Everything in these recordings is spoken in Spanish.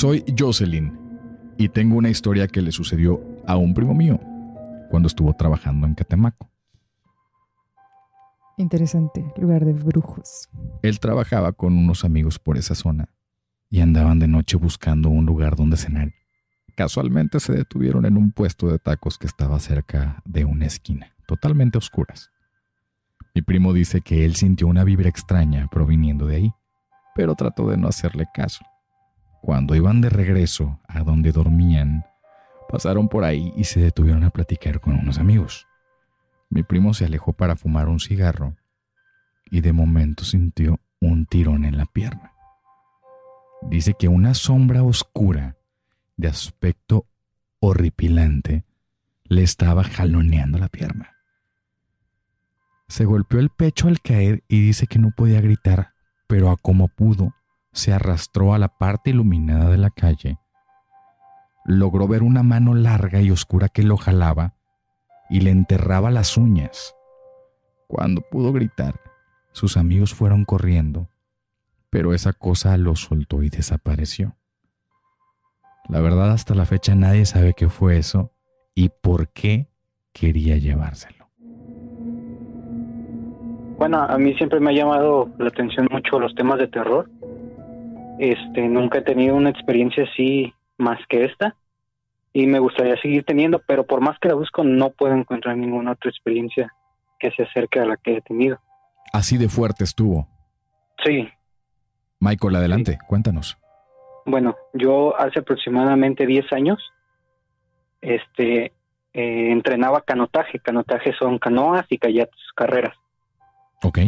Soy Jocelyn y tengo una historia que le sucedió a un primo mío cuando estuvo trabajando en Catemaco. Interesante, lugar de brujos. Él trabajaba con unos amigos por esa zona y andaban de noche buscando un lugar donde cenar. Casualmente se detuvieron en un puesto de tacos que estaba cerca de una esquina, totalmente oscuras. Mi primo dice que él sintió una vibra extraña proviniendo de ahí, pero trató de no hacerle caso. Cuando iban de regreso a donde dormían, pasaron por ahí y se detuvieron a platicar con unos amigos. Mi primo se alejó para fumar un cigarro y de momento sintió un tirón en la pierna. Dice que una sombra oscura, de aspecto horripilante, le estaba jaloneando la pierna. Se golpeó el pecho al caer y dice que no podía gritar, pero a como pudo, se arrastró a la parte iluminada de la calle. Logró ver una mano larga y oscura que lo jalaba y le enterraba las uñas. Cuando pudo gritar, sus amigos fueron corriendo, pero esa cosa lo soltó y desapareció. La verdad hasta la fecha nadie sabe qué fue eso y por qué quería llevárselo. Bueno, a mí siempre me ha llamado la atención mucho los temas de terror. Este, nunca he tenido una experiencia así más que esta y me gustaría seguir teniendo, pero por más que la busco no puedo encontrar ninguna otra experiencia que se acerque a la que he tenido. Así de fuerte estuvo. Sí. Michael, adelante, cuéntanos. Bueno, yo hace aproximadamente 10 años este eh, entrenaba canotaje. Canotaje son canoas y kayates, carreras. Ok.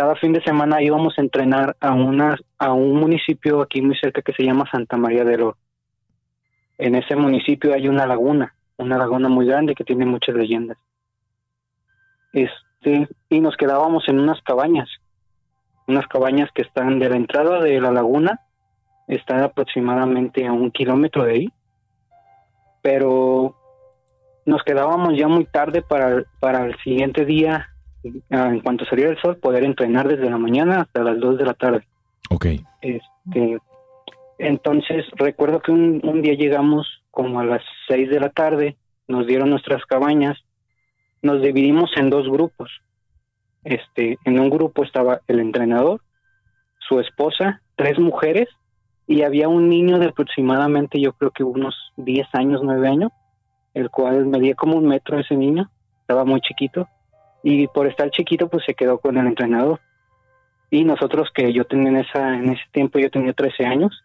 Cada fin de semana íbamos a entrenar a una a un municipio aquí muy cerca que se llama Santa María del Oro en ese municipio hay una laguna, una laguna muy grande que tiene muchas leyendas. Este, y nos quedábamos en unas cabañas, unas cabañas que están de la entrada de la laguna, están aproximadamente a un kilómetro de ahí, pero nos quedábamos ya muy tarde para, para el siguiente día, en cuanto saliera el sol, poder entrenar desde la mañana hasta las 2 de la tarde. Ok. Este, entonces recuerdo que un, día llegamos como a las seis de la tarde, nos dieron nuestras cabañas, nos dividimos en dos grupos. Este, en un grupo estaba el entrenador, su esposa, tres mujeres y había un niño de aproximadamente yo creo que unos 10 años, 9 años, el cual medía como un metro ese niño, estaba muy chiquito y por estar chiquito pues se quedó con el entrenador. Y nosotros que yo tenía en, esa, en ese tiempo, yo tenía 13 años,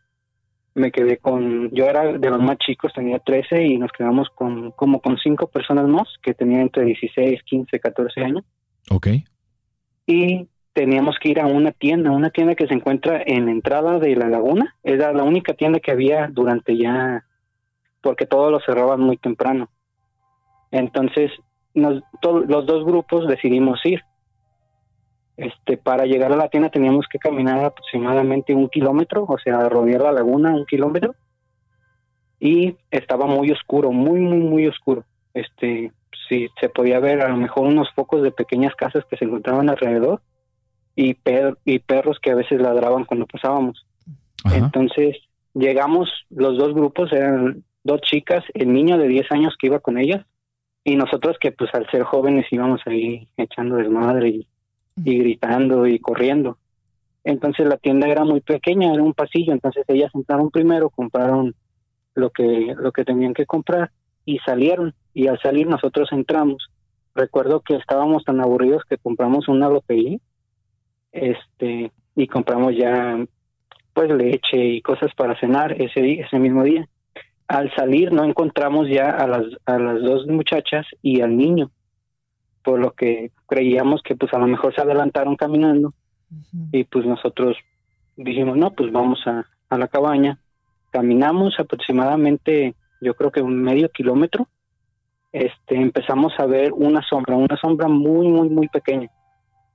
me quedé con, yo era de los más chicos, tenía 13 y nos quedamos con como con cinco personas más que tenían entre 16, 15, 14 años. Ok. Y teníamos que ir a una tienda, una tienda que se encuentra en la entrada de la laguna. Era la única tienda que había durante ya, porque todos lo cerraban muy temprano. Entonces, nos, los dos grupos decidimos ir. Este, para llegar a la tienda teníamos que caminar aproximadamente un kilómetro, o sea, rodear la laguna un kilómetro. Y estaba muy oscuro, muy, muy, muy oscuro. Este, sí, se podía ver a lo mejor unos focos de pequeñas casas que se encontraban alrededor y, y perros que a veces ladraban cuando pasábamos. Entonces, llegamos, los dos grupos eran dos chicas, el niño de 10 años que iba con ellas, y nosotros que pues al ser jóvenes íbamos ahí echando desmadre y y gritando y corriendo. Entonces la tienda era muy pequeña, era un pasillo, entonces ellas entraron primero, compraron lo que lo que tenían que comprar y salieron y al salir nosotros entramos. Recuerdo que estábamos tan aburridos que compramos una lotería este y compramos ya pues leche y cosas para cenar ese ese mismo día. Al salir no encontramos ya a las a las dos muchachas y al niño por lo que creíamos que pues a lo mejor se adelantaron caminando y pues nosotros dijimos, no, pues vamos a, a la cabaña. Caminamos aproximadamente, yo creo que un medio kilómetro. Este, empezamos a ver una sombra, una sombra muy, muy, muy pequeña.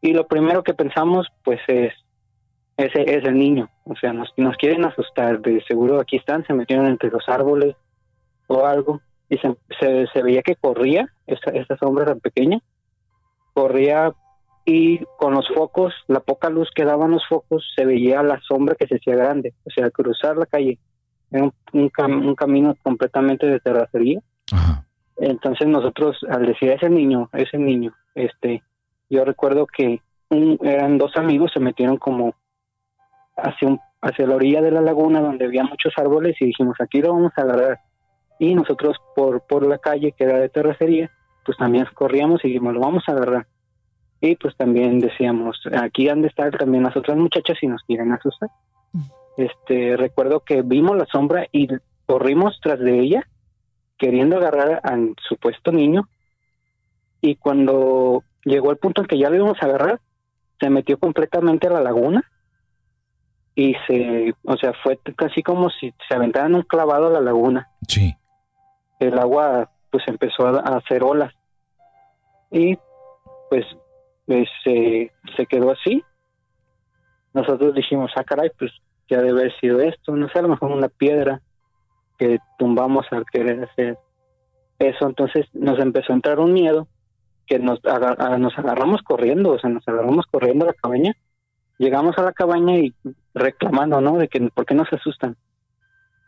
Y lo primero que pensamos, pues es, ese es el niño. O sea, nos, nos quieren asustar. De seguro aquí están, se metieron entre los árboles o algo. Y se, se, veía que corría esa, esa sombra tan pequeña corría y con los focos, la poca luz que daban los focos, se veía la sombra que se hacía grande. O sea, al cruzar la calle, era un, un, cam- un camino completamente de terracería. Ajá. Entonces nosotros, al decir ese niño, ese niño, este, yo recuerdo que un- eran dos amigos, se metieron como hacia, un, hacia la orilla de la laguna donde había muchos árboles y dijimos, aquí lo vamos a agarrar. Y nosotros por, por la calle que era de terracería, pues también corríamos y dijimos, lo vamos a agarrar. Y pues también decíamos, aquí han de estar también las otras muchachas y nos quieren asustar. Este, recuerdo que vimos la sombra y corrimos tras de ella queriendo agarrar al supuesto niño y cuando llegó el punto en que ya lo íbamos a agarrar, se metió completamente a la laguna y se, o sea, fue casi como si se aventaran un clavado a la laguna. Sí. El agua pues empezó a, a hacer olas y pues, pues, se, se quedó así. Nosotros dijimos, ah, caray, pues ya debe haber sido esto, no sé, a lo mejor una piedra que tumbamos al querer hacer eso. Entonces nos empezó a entrar un miedo que nos, nos agarramos corriendo, o sea, nos agarramos corriendo a la cabaña. Llegamos a la cabaña y reclamando, ¿no? De que por qué nos asustan.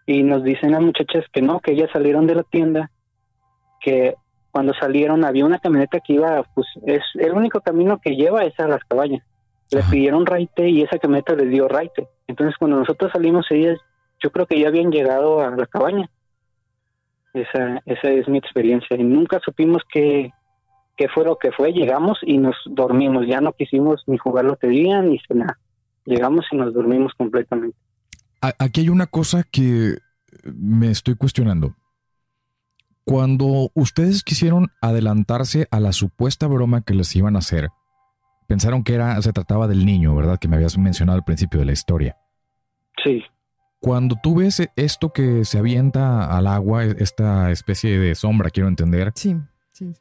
Y nos dicen las muchachas que no, que ellas salieron de la tienda, que cuando salieron había una camioneta que iba, pues es el único camino que lleva es a las cabañas. Le Ajá. pidieron raite y esa camioneta les dio raite. Entonces cuando nosotros salimos, ellas, yo creo que ya habían llegado a la cabaña. Esa, esa es mi experiencia. Y nunca supimos qué, qué fue lo que fue. Llegamos y nos dormimos. Ya no quisimos ni jugar lotería ni cenar. Llegamos y nos dormimos completamente. Aquí hay una cosa que me estoy cuestionando. Cuando ustedes quisieron adelantarse a la supuesta broma que les iban a hacer, pensaron que era, se trataba del niño, ¿verdad? Que me habías mencionado al principio de la historia. Sí, Cuando tú ves esto que se avienta al agua, esta especie de sombra, quiero entender, Sí, sí.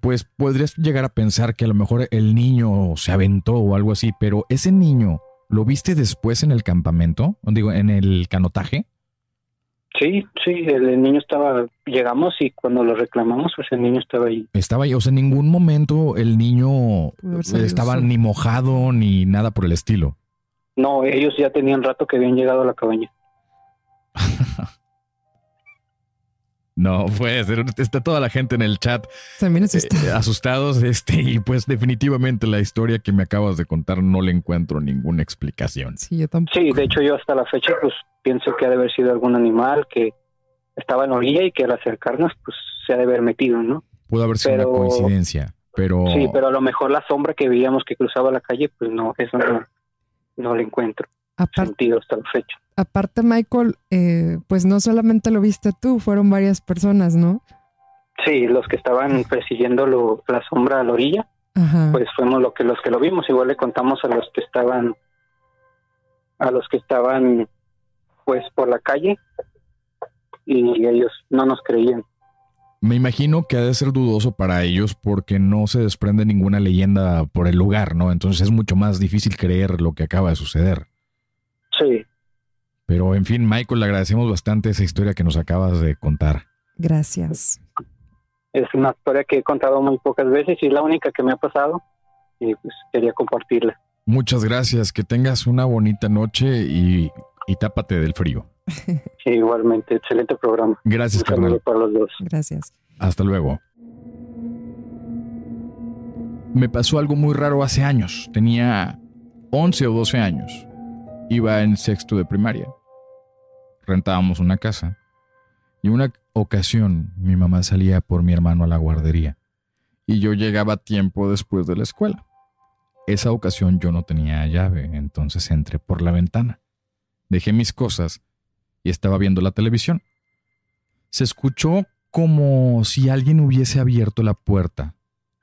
Pues podrías llegar a pensar que a lo mejor el niño se aventó o algo así, pero ese niño, ¿lo viste después en el campamento? Digo, en el canotaje. sí, sí. El, niño estaba. Llegamos y cuando lo reclamamos, pues el niño estaba ahí. Estaba ahí, o sea, en ningún momento el niño estaba ni mojado ni nada por el estilo. No, ellos ya tenían rato que habían llegado a la cabaña. No puede ser, está toda la gente en el chat También eh, asustado. asustados, este, y pues definitivamente la historia que me acabas de contar no le encuentro ninguna explicación. Sí, yo tampoco. Sí, de hecho yo hasta la fecha pues pienso que ha de haber sido algún animal que estaba en la orilla y que al acercarnos pues se ha de haber metido, ¿no? Pudo haber sido Pero- una coincidencia, pero Sí, pero a lo mejor la sombra que veíamos que cruzaba la calle pues no, eso no, no le encuentro Aparte, sentido hasta la fecha. aparte Michael, eh, pues no solamente lo viste tú, fueron varias personas, ¿no? Sí, los que estaban persiguiendo lo- la sombra a la orilla Ajá. pues fuimos lo que los que lo vimos igual le contamos a los que estaban a los que estaban pues por la calle y ellos no nos creían me imagino que ha de ser dudoso para ellos porque no se desprende ninguna leyenda por el lugar, ¿no? Entonces es mucho más difícil creer lo que acaba de suceder. Sí Pero en fin, Michael, le agradecemos bastante esa historia que nos acabas de contar. Gracias. es una historia que he contado muy pocas veces y es la única que me ha pasado y pues quería compartirla Muchas gracias, que tengas una bonita noche y, y tápate del frío. Sí, igualmente excelente programa Gracias, un saludo carnal. para los dos Gracias. Hasta luego. Me pasó algo muy raro hace años. Tenía 11 o 12 años. Iba en sexto de primaria. Rentábamos una casa. Y una ocasión mi mamá salía por mi hermano a la guardería. Y yo llegaba tiempo después de la escuela. Esa ocasión yo no tenía llave, entonces entré por la ventana. Dejé mis cosas y estaba viendo la televisión. Se escuchó como si alguien hubiese abierto la puerta.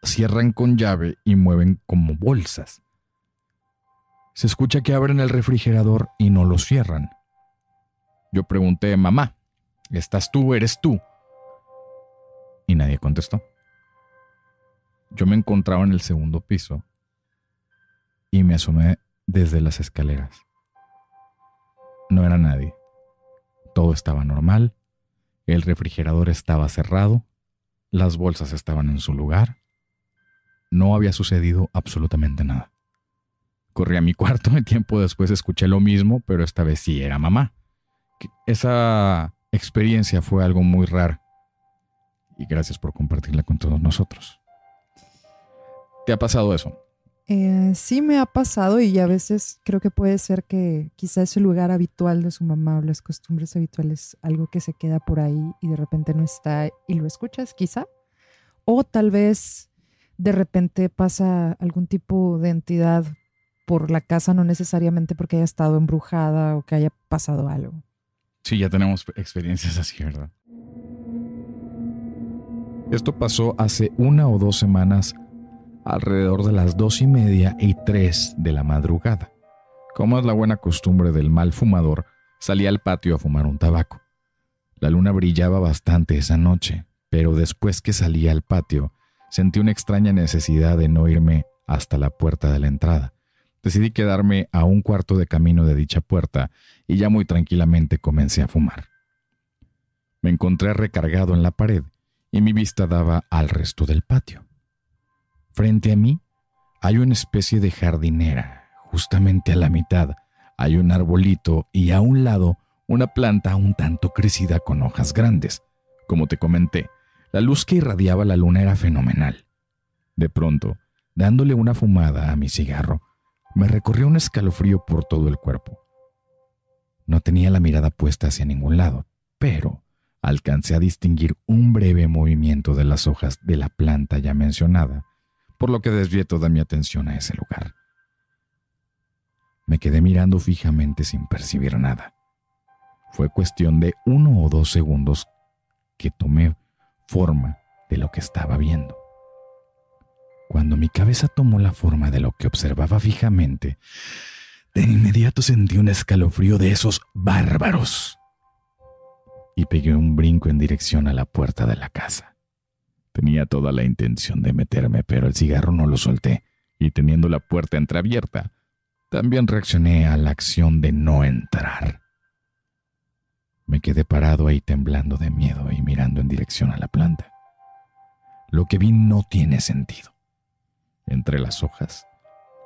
Cierran con llave y mueven como bolsas. Se escucha que abren el refrigerador y no lo cierran. Yo pregunté, mamá, ¿estás tú? ¿Eres tú? Y nadie contestó. Yo me encontraba en el segundo piso y me asomé desde las escaleras. No era nadie. Todo estaba normal. El refrigerador estaba cerrado. Las bolsas estaban en su lugar. No había sucedido absolutamente nada. Corrí a mi cuarto y tiempo después escuché lo mismo, pero esta vez sí era mamá, esa experiencia fue algo muy raro. Y gracias por compartirla con todos nosotros. ¿Te ha pasado eso? Eh, sí me ha pasado y a veces creo que puede ser que quizá ese lugar habitual de su mamá o las costumbres habituales, algo que se queda por ahí y de repente no está y lo escuchas, quizá. O tal vez de repente pasa algún tipo de entidad por la casa, no necesariamente porque haya estado embrujada o que haya pasado algo. Sí, ya tenemos experiencias así, ¿verdad? Esto pasó hace una o dos semanas, alrededor de las dos y media y tres de la madrugada. Como es la buena costumbre del mal fumador, salí al patio a fumar un tabaco. La luna brillaba bastante esa noche, pero después que salí al patio, sentí una extraña necesidad de no irme hasta la puerta de la entrada. Decidí quedarme a un cuarto de camino de dicha puerta y ya muy tranquilamente comencé a fumar. Me encontré recargado en la pared y mi vista daba al resto del patio. Frente a mí hay una especie de jardinera. Justamente a la mitad hay un arbolito y a un lado una planta un tanto crecida con hojas grandes. Como te comenté, la luz que irradiaba la luna era fenomenal. De pronto, dándole una fumada a mi cigarro, me recorrió un escalofrío por todo el cuerpo. No tenía la mirada puesta hacia ningún lado, pero alcancé a distinguir un breve movimiento de las hojas de la planta ya mencionada, por lo que desvié toda mi atención a ese lugar. Me quedé mirando fijamente sin percibir nada. Fue cuestión de uno o dos segundos que tomé forma de lo que estaba viendo. Cuando mi cabeza tomó la forma de lo que observaba fijamente, de inmediato sentí un escalofrío de esos bárbaros y pegué un brinco en dirección a la puerta de la casa. Tenía toda la intención de meterme, pero el cigarro no lo solté, y teniendo la puerta entreabierta, también reaccioné a la acción de no entrar. Me quedé parado ahí temblando de miedo y mirando en dirección a la planta. Lo que vi no tiene sentido. Entre las hojas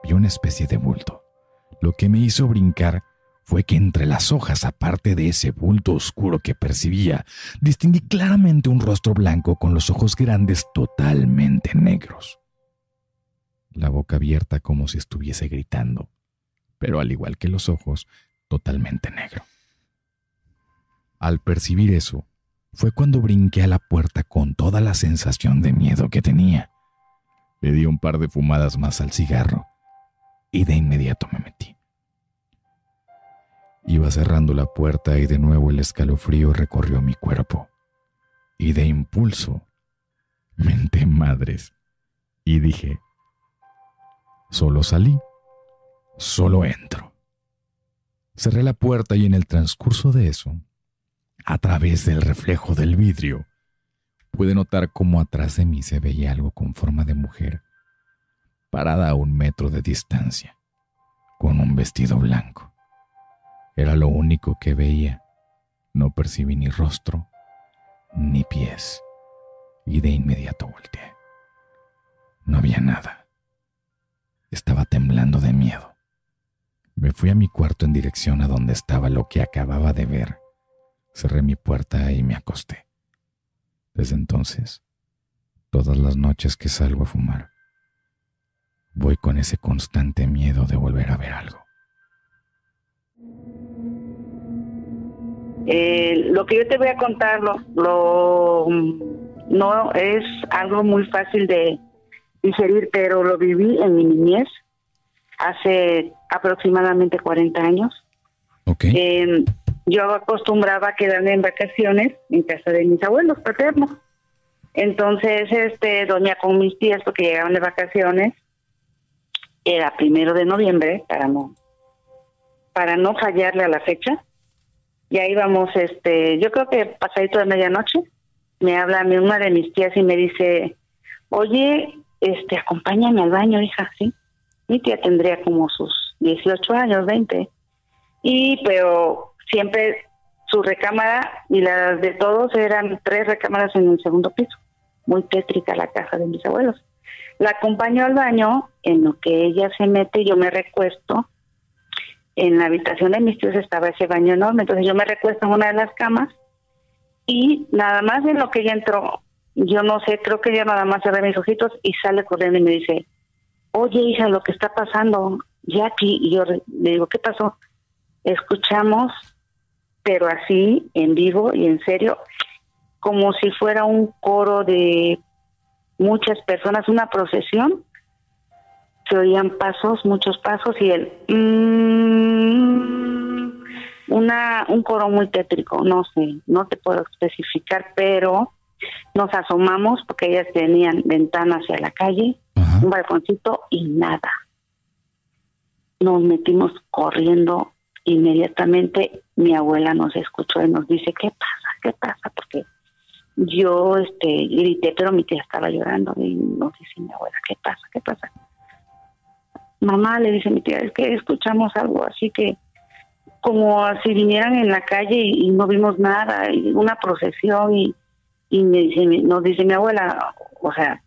vi una especie de bulto. Lo que me hizo brincar fue que entre las hojas, aparte de ese bulto oscuro que percibía, distinguí claramente un rostro blanco con los ojos grandes totalmente negros. La boca abierta como si estuviese gritando, pero al igual que los ojos, totalmente negro. Al percibir eso, fue cuando brinqué a la puerta con toda la sensación de miedo que tenía. Le di un par de fumadas más al cigarro y de inmediato me metí. Iba cerrando la puerta y de nuevo el escalofrío recorrió mi cuerpo. Y de impulso, menté madres y dije, solo salí, solo entro. Cerré la puerta y en el transcurso de eso, a través del reflejo del vidrio, pude notar cómo atrás de mí se veía algo con forma de mujer, parada a un metro de distancia, con un vestido blanco. Era lo único que veía. No percibí ni rostro, ni pies, y de inmediato volteé. No había nada. Estaba temblando de miedo. Me fui a mi cuarto en dirección a donde estaba lo que acababa de ver cerré mi puerta y me acosté. Desde entonces, todas las noches que salgo a fumar, voy con ese constante miedo de volver a ver algo. Eh, lo que yo te voy a contar lo, no es algo muy fácil de digerir, pero lo viví en mi niñez hace aproximadamente 40 años. Okay. Eh, yo acostumbraba a quedarme en vacaciones en casa de mis abuelos paternos. Entonces, este, dormía con mis tías porque llegaban de vacaciones. Era primero de noviembre para no, para no fallarle a la fecha. Ya íbamos, este, yo creo que pasadito de medianoche, me habla una de mis tías y me dice, oye, este, acompáñame al baño, hija, ¿sí? Mi tía tendría como sus 18 años, 20. Y, pero siempre su recámara y las de todos eran tres recámaras en el segundo piso. Muy tétrica la casa de mis abuelos. La acompaño al baño, en lo que ella se mete, yo me recuesto en la habitación de mis tíos estaba ese baño enorme. Entonces yo me recuesto en una de las camas y nada más en lo que ella entró, yo no sé, creo que ella nada más cerré mis ojitos y sale corriendo y me dice, oye hija, lo que está pasando, Jackie, y yo le digo, ¿qué pasó? Escuchamos, pero así, en vivo y en serio, como si fuera un coro de muchas personas, una procesión, se oían pasos, muchos pasos y el mm, una un coro muy tétrico, no sé, no te puedo especificar, pero nos asomamos porque ellas tenían ventana hacia la calle, un balconcito y nada. Nos metimos corriendo inmediatamente. Mi abuela nos escuchó y nos dice, ¿qué pasa? ¿Qué pasa? Porque yo este grité, pero mi tía estaba llorando y nos dice mi abuela, ¿qué pasa? ¿Qué pasa? Mamá, le dice mi tía, es que escuchamos algo así que como si vinieran en la calle y, no vimos nada, y una procesión y, me dice, nos dice mi abuela, o sea,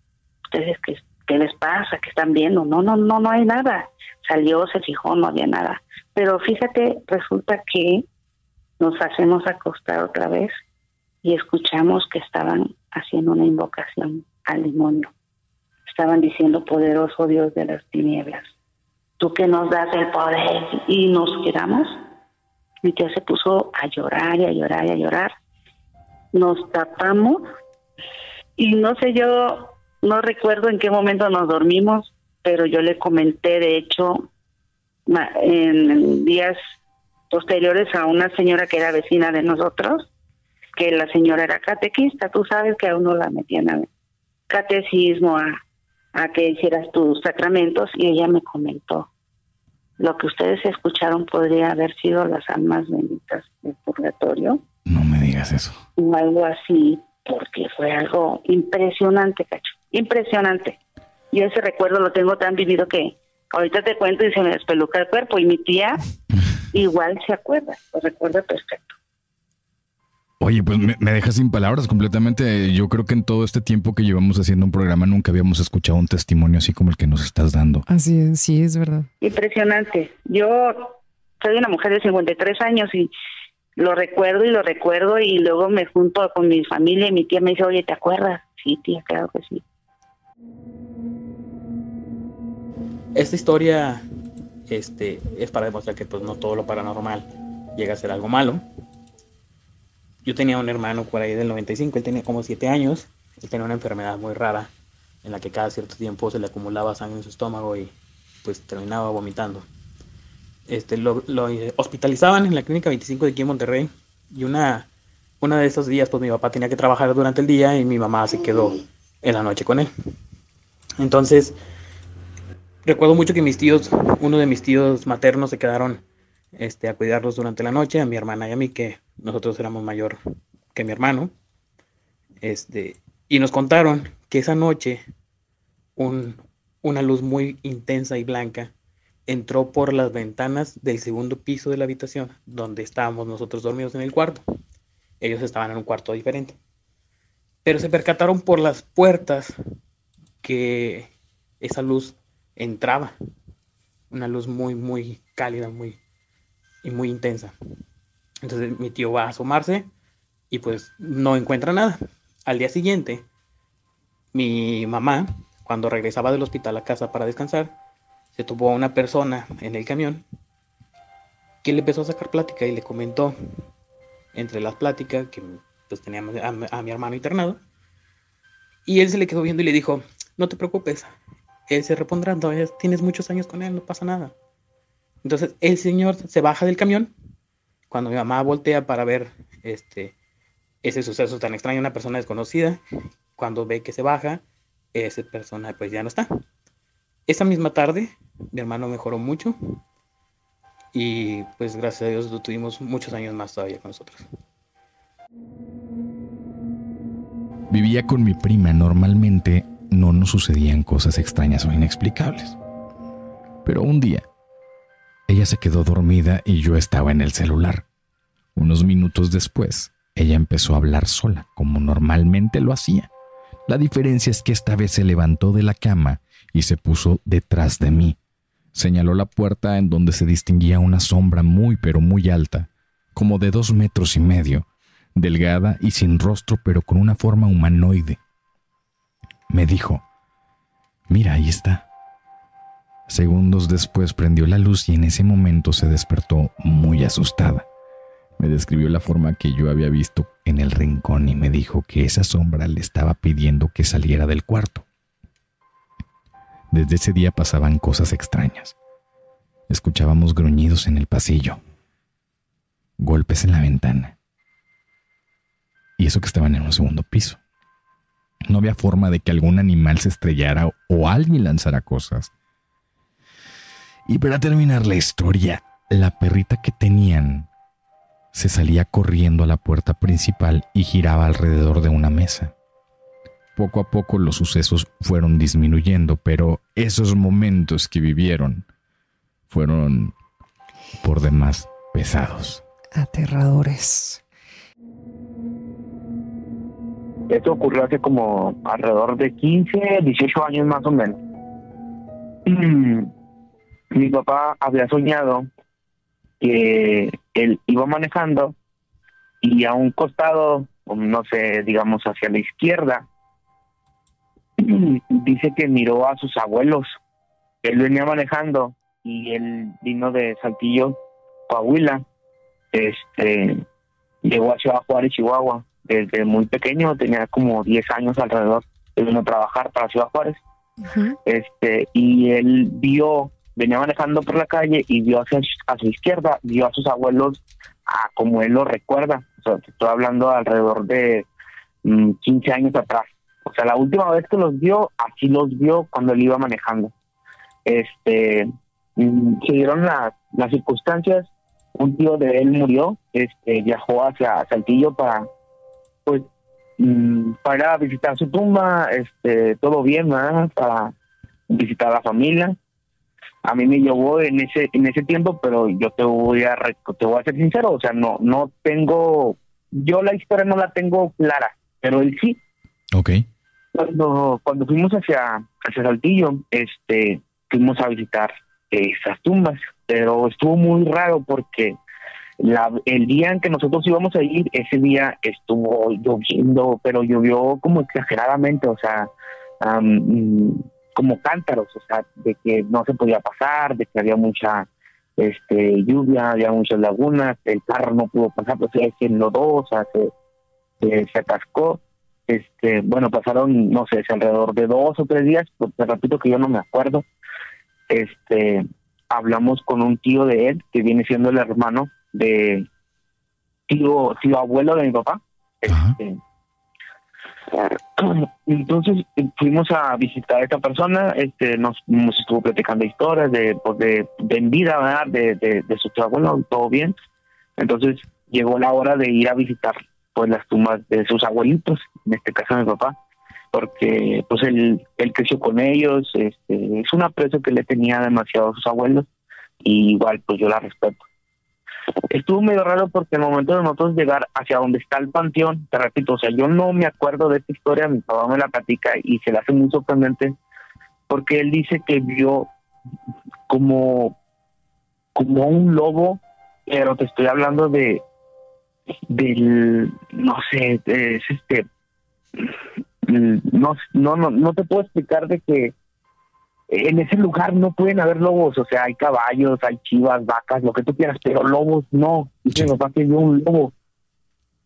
ustedes qué, qué les pasa, qué están viendo, no, no, no, no hay nada. Salió, se fijó, no había nada. Pero fíjate, resulta que nos hacemos acostar otra vez y escuchamos que estaban haciendo una invocación al demonio. Estaban diciendo, poderoso Dios de las tinieblas, tú que nos das el poder y nos quedamos. Mi tía se puso a llorar y a llorar y a llorar. Nos tapamos y no sé, yo no recuerdo en qué momento nos dormimos, pero yo le comenté, de hecho, en días posteriores a una señora que era vecina de nosotros, que la señora era catequista, tú sabes que a uno la metían a catecismo, a, a que hicieras tus sacramentos, y ella me comentó, lo que ustedes escucharon podría haber sido las almas benditas del purgatorio. No me digas eso. O algo así, porque fue algo impresionante, cacho, impresionante. Yo ese recuerdo lo tengo tan vivido que ahorita te cuento y se me despeluca el cuerpo, y mi tía igual se acuerda, lo recuerda perfecto. Oye, pues me, dejas sin palabras completamente. Yo creo que en todo este tiempo que llevamos haciendo un programa nunca habíamos escuchado un testimonio así como el que nos estás dando. Así es, sí, es verdad. Impresionante. Yo soy una mujer de 53 años y lo recuerdo y lo recuerdo y luego me junto con mi familia y mi tía me dice, oye, ¿te acuerdas? Sí, tía, claro que sí. Esta historia este, es para demostrar que pues no todo lo paranormal llega a ser algo malo yo tenía un hermano por ahí del 95, él tenía como 7 años, él tenía una enfermedad muy rara en la que cada cierto tiempo se le acumulaba sangre en su estómago y pues terminaba vomitando. Este, lo, hospitalizaban en la clínica 25 de aquí en Monterrey y una, una de esos días pues mi papá tenía que trabajar durante el día y mi mamá se quedó en la noche con él. Entonces, recuerdo mucho que mis tíos, uno de mis tíos maternos se quedaron este, a cuidarlos durante la noche, a mi hermana y a mí, que nosotros éramos mayor que mi hermano. Este, y nos contaron que esa noche una luz muy intensa y blanca entró por las ventanas del segundo piso de la habitación donde estábamos nosotros dormidos en el cuarto. Ellos estaban en un cuarto diferente. Pero se percataron por las puertas que esa luz entraba. Una luz muy, muy cálida, muy, y muy intensa. Entonces mi tío va a asomarse y pues no encuentra nada. Al día siguiente, mi mamá, cuando regresaba del hospital a casa para descansar, se tuvo a una persona en el camión que le empezó a sacar plática y le comentó entre las pláticas que pues teníamos a, mi hermano internado. Y él se le quedó viendo y le dijo, no te preocupes, él se repondrá, tienes muchos años con él, no pasa nada. Entonces el señor se baja del camión. Cuando mi mamá voltea para ver este, ese suceso tan extraño, una persona desconocida, cuando ve que se baja, esa persona pues ya no está. Esa misma tarde, mi hermano mejoró mucho y pues gracias a Dios lo tuvimos muchos años más todavía con nosotros. Vivía con mi prima. Normalmente no nos sucedían cosas extrañas o inexplicables. Pero un día ella se quedó dormida y yo estaba en el celular. Unos minutos después, ella empezó a hablar sola, como normalmente lo hacía. La diferencia es que esta vez se levantó de la cama y se puso detrás de mí. Señaló la puerta en donde se distinguía una sombra muy pero muy alta, como de dos metros y medio, delgada y sin rostro pero con una forma humanoide. Me dijo, mira, ahí está. Segundos después prendió la luz y en ese momento se despertó muy asustada. Me describió la forma que yo había visto en el rincón y me dijo que esa sombra le estaba pidiendo que saliera del cuarto. Desde ese día pasaban cosas extrañas. Escuchábamos gruñidos en el pasillo, golpes en la ventana. Y eso que estaban en un segundo piso. No había forma de que algún animal se estrellara o alguien lanzara cosas. Y para terminar la historia, la perrita que tenían se salía corriendo a la puerta principal y giraba alrededor de una mesa. Poco a poco los sucesos fueron disminuyendo, pero esos momentos que vivieron fueron por demás pesados. Aterradores. Esto ocurrió hace como alrededor de 15, 18 años más o menos. Mi papá había soñado que él iba manejando y a un costado, no sé, digamos hacia la izquierda, dice que miró a sus abuelos. Él venía manejando y él vino de Saltillo, Coahuila. Este, llegó a Ciudad Juárez, Chihuahua. Desde muy pequeño, tenía como 10 años alrededor. Vino a trabajar para Ciudad Juárez. Este, y él vio venía manejando por la calle y vio hacia a su izquierda, vio a sus abuelos a como él lo recuerda. O sea, estoy hablando alrededor de 15 mm, años atrás. O sea, la última vez que los vio, así los vio cuando él iba manejando. Este, mm, se dieron las, las circunstancias. Un tío de él murió, este, viajó hacia Saltillo para, pues, mm, para visitar su tumba, este, todo bien, ¿verdad? Para visitar a la familia a mí me llevó en ese en ese tiempo, pero yo te voy a te voy a ser sincero, o sea, no no tengo yo la historia no la tengo clara, pero él sí. Ok. Cuando cuando fuimos hacia hacia Saltillo, este fuimos a visitar esas tumbas, pero estuvo muy raro porque la, el día en que nosotros íbamos a ir, ese día estuvo lloviendo, pero llovió como exageradamente, o sea, como cántaros, o sea, de que no se podía pasar, de que había mucha este lluvia, había muchas lagunas, el carro no pudo pasar, pues se enlodó, o sea, se, se, atascó. Este, bueno, pasaron, no sé, alrededor de dos o tres días, pues, te repito que yo no me acuerdo. Este, hablamos con un tío de él, que viene siendo el hermano de tío, tío abuelo de mi papá. Este, entonces fuimos a visitar a esta persona, este, nos, estuvo platicando historias de, pues, de, de vida, ¿verdad? De, de, de su abuelo, todo bien. Entonces llegó la hora de ir a visitar pues las tumbas de sus abuelitos, en este caso mi papá, porque pues él, él creció con ellos, este, es un aprecio que le tenía demasiado a sus abuelos, y igual pues yo la respeto. Estuvo medio raro porque en el momento de nosotros llegar hacia donde está el panteón, te repito, o sea, yo no me acuerdo de esta historia, mi papá me la platica y se la hace muy sorprendente porque él dice que vio como, como un lobo, pero te estoy hablando de del no sé, es este no, no, no, no te puedo explicar de que en ese lugar no pueden haber lobos, o sea, hay caballos, hay chivas, vacas, lo que tú quieras, pero lobos no. Dice mi papá que vio un lobo.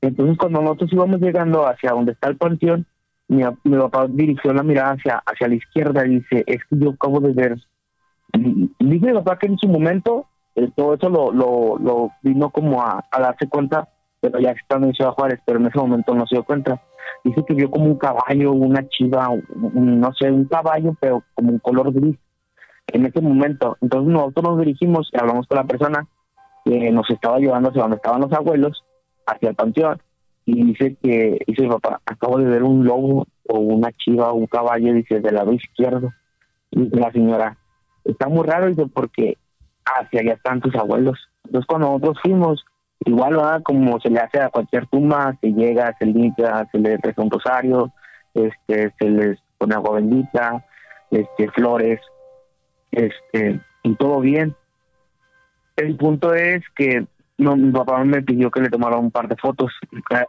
Entonces, cuando nosotros íbamos llegando hacia donde está el panteón, mi, mi papá dirigió la mirada hacia, hacia la izquierda y dice, es que yo acabo de ver. Dice mi papá que en su momento eh, todo eso lo, lo, lo vino como a, a darse cuenta, pero ya estando en Ciudad Juárez, pero en ese momento no se dio cuenta dice que vio como un caballo, una chiva, no sé, un caballo, pero como un color gris en ese momento. Entonces nosotros nos dirigimos y hablamos con la persona que nos estaba llevando hacia donde estaban los abuelos, hacia el panteón, y dice que, dice papá, acabo de ver un lobo o una chiva o un caballo, dice, del lado izquierdo. Y dice la señora, está muy raro, dice, porque hacia allá están tus abuelos. Entonces cuando nosotros fuimos, Igual, ¿verdad? como se le hace a cualquier tumba, se llega, se limpia, se le reza un rosario, este, se les pone agua bendita, este, flores, este, y todo bien. El punto es que no, mi papá me pidió que le tomara un par de fotos.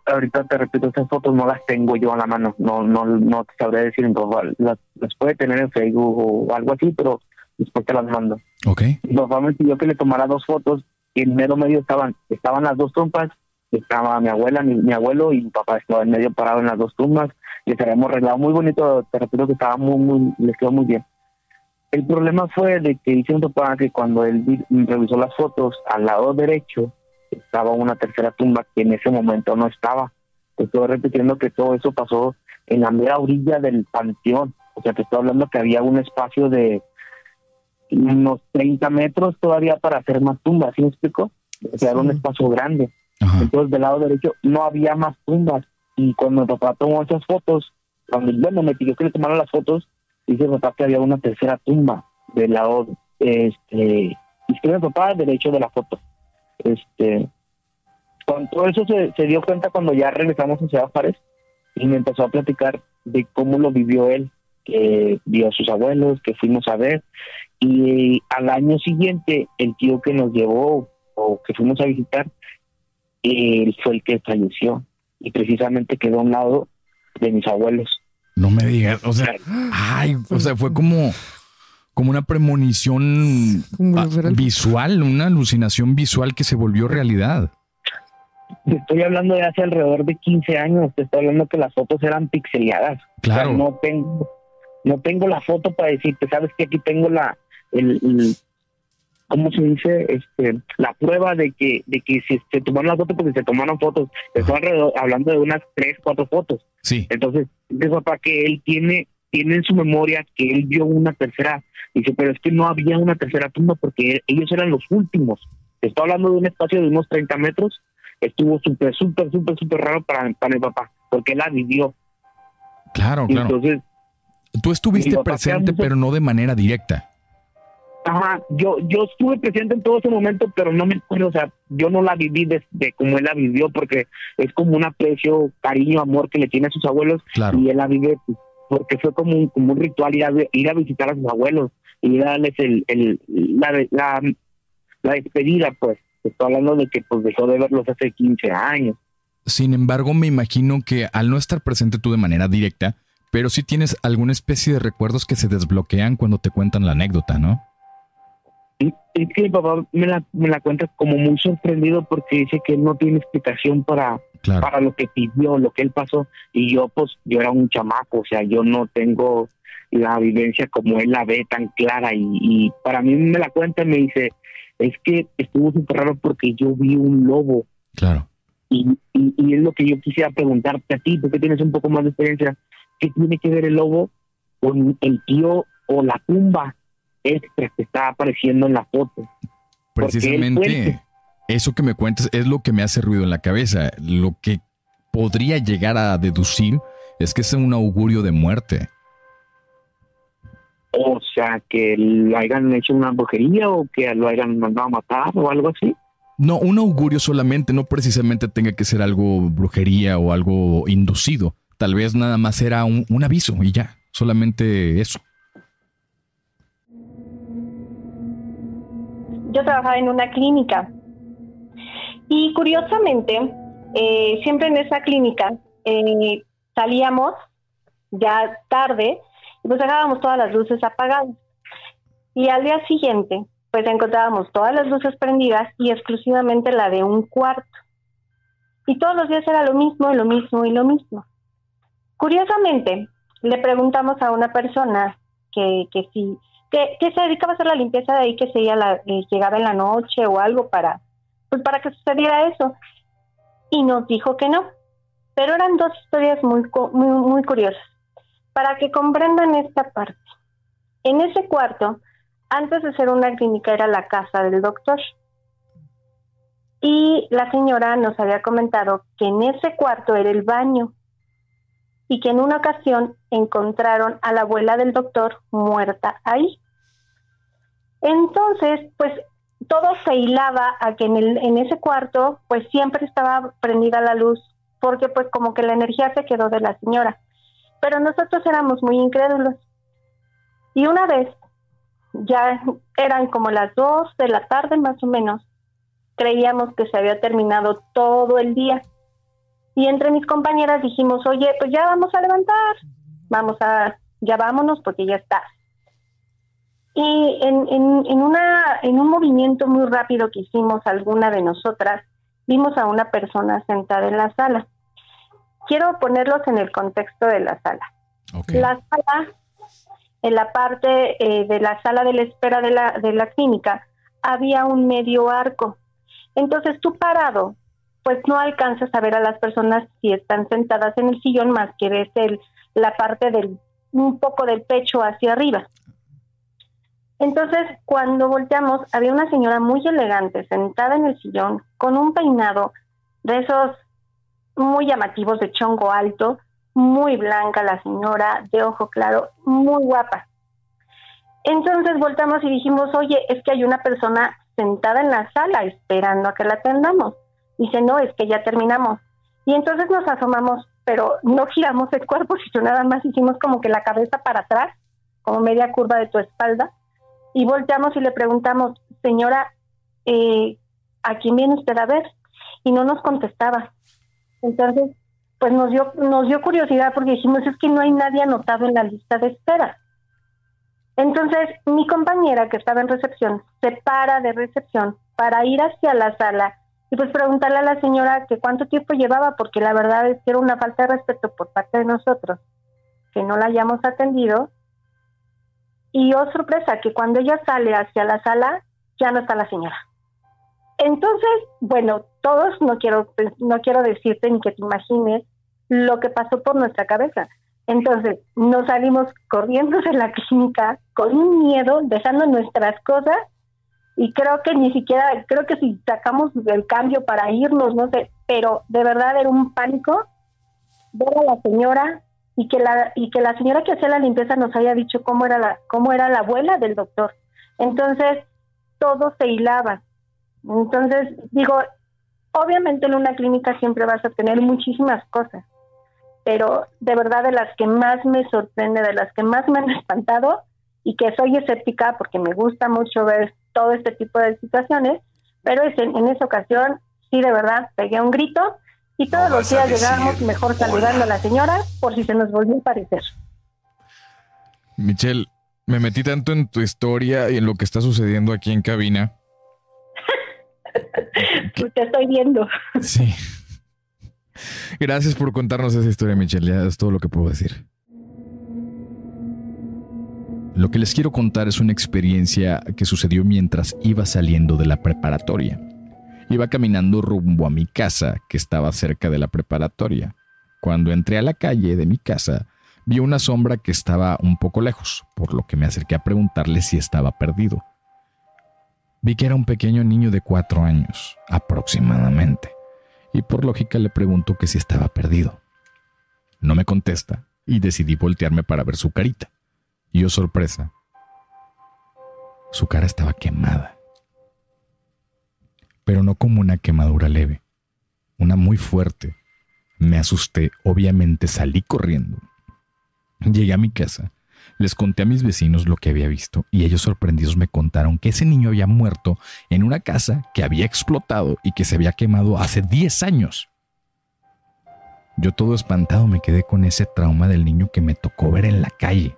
Ahorita te repito, estas fotos no las tengo yo a la mano. No no no te sabré decir, las, las puede tener en Facebook o algo así, pero después te las mando. Ok. Mi papá me pidió que le tomara dos fotos y en medio medio estaban estaban las dos trompas, estaba mi abuela, mi, abuelo y mi papá estaba en medio parado en las dos tumbas. Les habíamos arreglado muy bonito, te repito que estaba muy, muy, les quedó muy bien. El problema fue de que dice un papá que cuando él revisó las fotos, al lado derecho estaba una tercera tumba que en ese momento no estaba. Estoy repitiendo que todo eso pasó en la mera orilla del panteón. O sea, te estoy hablando que había un espacio de unos 30 metros todavía para hacer más tumbas, ¿sí me explico? O sea, era un espacio grande. Entonces, del lado derecho no había más tumbas. Y cuando mi papá tomó esas fotos, cuando bueno, me pidió que le tomara las fotos, dice mi papá que había una tercera tumba del lado este izquierdo de papá, derecho de la foto. Este, con todo eso se, se dio cuenta cuando ya regresamos a Ciudad Juárez y me empezó a platicar de cómo lo vivió él, que vio a sus abuelos, que fuimos a ver. Y al año siguiente, el tío que nos llevó o que fuimos a visitar, él fue el que falleció y precisamente quedó a un lado de mis abuelos. No me digas, o sea, ay, o sea, fue como, como una premonición visual, una alucinación visual que se volvió realidad. Te estoy hablando de hace alrededor de 15 años, te estoy hablando que las fotos eran pixeladas. Claro. no tengo, no tengo la foto para decirte, sabes que aquí tengo la, el ¿cómo se dice? Este, la prueba de que, de que si se tomaron las fotos porque se tomaron fotos, estoy hablando de unas tres, cuatro fotos. Sí. Entonces, dice papá que él tiene, tiene en su memoria que él vio una tercera, dice, pero es que no había una tercera tumba porque ellos eran los últimos. Estoy hablando de un espacio de unos 30 metros, estuvo súper, súper, súper, súper raro para, para mi papá, porque él la vivió. Claro, claro. Entonces, Tú estuviste presente, pero no de manera directa. Ajá, yo, yo estuve presente en todo ese momento, pero no me acuerdo, o sea, yo no la viví de, como él la vivió, porque es como un aprecio, cariño, amor que le tiene a sus abuelos, y él la vive pues, porque fue como un, como un ritual ir a, ir a visitar a sus abuelos y darles el, el, la, la, la despedida, pues. Estoy hablando de que pues dejó de verlos hace 15 años. Sin embargo, me imagino que al no estar presente tú de manera directa, pero sí tienes alguna especie de recuerdos que se desbloquean cuando te cuentan la anécdota, ¿no? Es que mi papá me la, me la cuenta como muy sorprendido porque dice que no tiene explicación para, para lo que pidió, lo que él pasó. Y yo, pues, yo era un chamaco, o sea, yo no tengo la vivencia como él la ve tan clara. Y, para mí me la cuenta y me dice, es que estuvo súper raro porque yo vi un lobo. Claro. Y, y, y es lo que yo quisiera preguntarte a ti, porque tienes un poco más de experiencia. ¿Qué tiene que ver el lobo con el tío o la tumba? Extra que está apareciendo en la foto. Precisamente eso que me cuentas es lo que me hace ruido en la cabeza. Lo que podría llegar a deducir es que es un augurio de muerte. O sea, que lo hayan hecho una brujería o que lo hayan mandado a matar o algo así. No, un augurio solamente, no precisamente tenga que ser algo brujería o algo inducido. Tal vez nada más era un, un aviso y ya, solamente eso. Yo trabajaba en una clínica. Y curiosamente, eh, siempre en esa clínica eh, salíamos ya tarde y pues dejábamos todas las luces apagadas. Y al día siguiente, pues encontrábamos todas las luces prendidas y exclusivamente la de un cuarto. Y todos los días era lo mismo, y lo mismo y lo mismo. Curiosamente, le preguntamos a una persona que, que si que, se dedicaba a hacer la limpieza de ahí, que se la, eh, llegaba en la noche o algo para, pues para que sucediera eso. Y nos dijo que no. Pero eran dos historias muy, muy, muy curiosas. Para que comprendan esta parte. En ese cuarto, antes de ser una clínica, era la casa del doctor. Y la señora nos había comentado que en ese cuarto era el baño y que en una ocasión encontraron a la abuela del doctor muerta ahí. Entonces, pues todo se hilaba a que en, el, en ese cuarto, pues siempre estaba prendida la luz, porque pues como que la energía se quedó de la señora. Pero nosotros éramos muy incrédulos. Y una vez ya eran como las dos de la tarde más o menos. Creíamos que se había terminado todo el día. Y entre mis compañeras dijimos, oye, pues ya vamos a levantar, vamos a, ya vámonos porque ya está. Y en, en, en, una, en un movimiento muy rápido que hicimos alguna de nosotras, vimos a una persona sentada en la sala. Quiero ponerlos en el contexto de la sala. La sala, en la parte eh, de la sala de la espera de la, de la clínica, había un medio arco. Entonces tú parado, pues no alcanzas a ver a las personas si están sentadas en el sillón más que ves el, la parte del, un poco del pecho hacia arriba. Entonces, cuando volteamos, había una señora muy elegante sentada en el sillón con un peinado de esos muy llamativos de chongo alto, muy blanca la señora, de ojo claro, muy guapa. Entonces volteamos y dijimos, oye, es que hay una persona sentada en la sala esperando a que la atendamos. Dice, no, es que ya terminamos. Y entonces nos asomamos, pero no giramos el cuerpo, sino nada más hicimos como que la cabeza para atrás, como media curva de tu espalda, y volteamos y le preguntamos, señora, eh, ¿a quién viene usted a ver? Y no nos contestaba. Entonces, pues nos dio, nos dio curiosidad porque dijimos, es que no hay nadie anotado en la lista de espera. Entonces, mi compañera que estaba en recepción se para de recepción para ir hacia la sala y pues preguntarle a la señora que cuánto tiempo llevaba, porque la verdad es que era una falta de respeto por parte de nosotros que no la hayamos atendido y oh sorpresa, que cuando ella sale hacia la sala, ya no está la señora. Entonces, bueno, todos no quiero, no quiero decirte ni que te imagines lo que pasó por nuestra cabeza. Entonces, nos salimos corriendo de la clínica con un miedo, dejando nuestras cosas, y creo que ni siquiera, creo que si sacamos el cambio para irnos, no sé, pero de verdad era un pánico ver a la señora y que la y que la señora que hacía la limpieza nos haya dicho cómo era la cómo era la abuela del doctor. Entonces, todo se hilaba. Entonces, digo, obviamente en una clínica siempre vas a tener muchísimas cosas, pero de verdad de las que más me sorprende, de las que más me han espantado y que soy escéptica porque me gusta mucho ver todo este tipo de situaciones, pero en, en esa ocasión sí de verdad pegué un grito y todos los días llegábamos mejor saludando a la señora por si se nos volvió a parecer. Michelle, me metí tanto en tu historia y en lo que está sucediendo aquí en cabina. Te estoy viendo. Sí. Gracias por contarnos esa historia, Michelle. Ya es todo lo que puedo decir. Lo que les quiero contar es una experiencia que sucedió mientras iba saliendo de la preparatoria. Iba caminando rumbo a mi casa, que estaba cerca de la preparatoria. Cuando entré a la calle de mi casa, vi una sombra que estaba un poco lejos, por lo que me acerqué a preguntarle si estaba perdido. Vi que era un pequeño niño de cuatro años, aproximadamente, y por lógica le pregunto que si estaba perdido. No me contesta, y decidí voltearme para ver su carita. Y oh sorpresa, su cara estaba quemada pero no como una quemadura leve, una muy fuerte. Me asusté, obviamente salí corriendo. Llegué a mi casa, les conté a mis vecinos lo que había visto y ellos sorprendidos me contaron que ese niño había muerto en una casa que había explotado y que se había quemado hace 10 años. Yo todo espantado me quedé con ese trauma del niño que me tocó ver en la calle,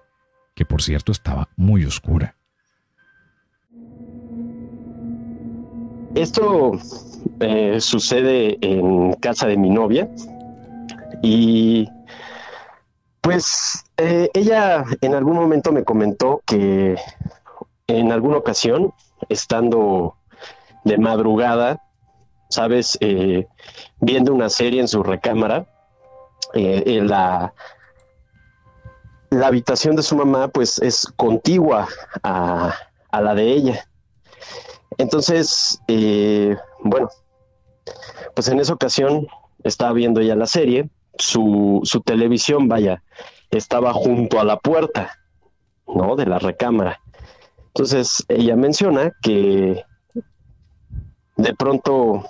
que por cierto estaba muy oscura. Esto eh, sucede en casa de mi novia y pues eh, ella en algún momento me comentó que en alguna ocasión, estando de madrugada, sabes, eh, viendo una serie en su recámara, la, la habitación de su mamá pues es contigua a, a la de ella. Entonces, eh, bueno, pues en esa ocasión estaba viendo ya la serie, su, su televisión, vaya, estaba junto a la puerta, ¿no? De la recámara. Entonces, ella menciona que de pronto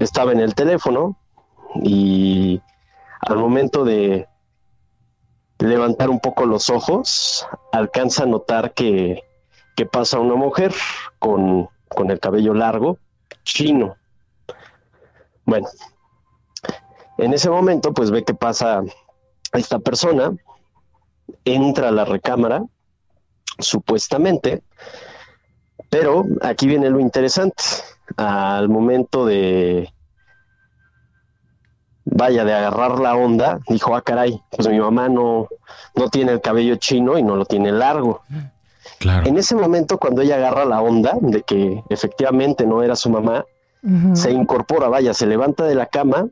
estaba en el teléfono y al momento de levantar un poco los ojos, alcanza a notar que que pasa una mujer con, con el cabello largo, chino. Bueno, en ese momento pues ve que pasa esta persona, entra a la recámara, supuestamente, pero aquí viene lo interesante. Al momento de, vaya, de agarrar la onda, dijo, ah, caray, pues mi mamá no, no tiene el cabello chino y no lo tiene largo. Claro. En ese momento, cuando ella agarra la onda de que efectivamente no era su mamá, se incorpora, vaya, se levanta de la cama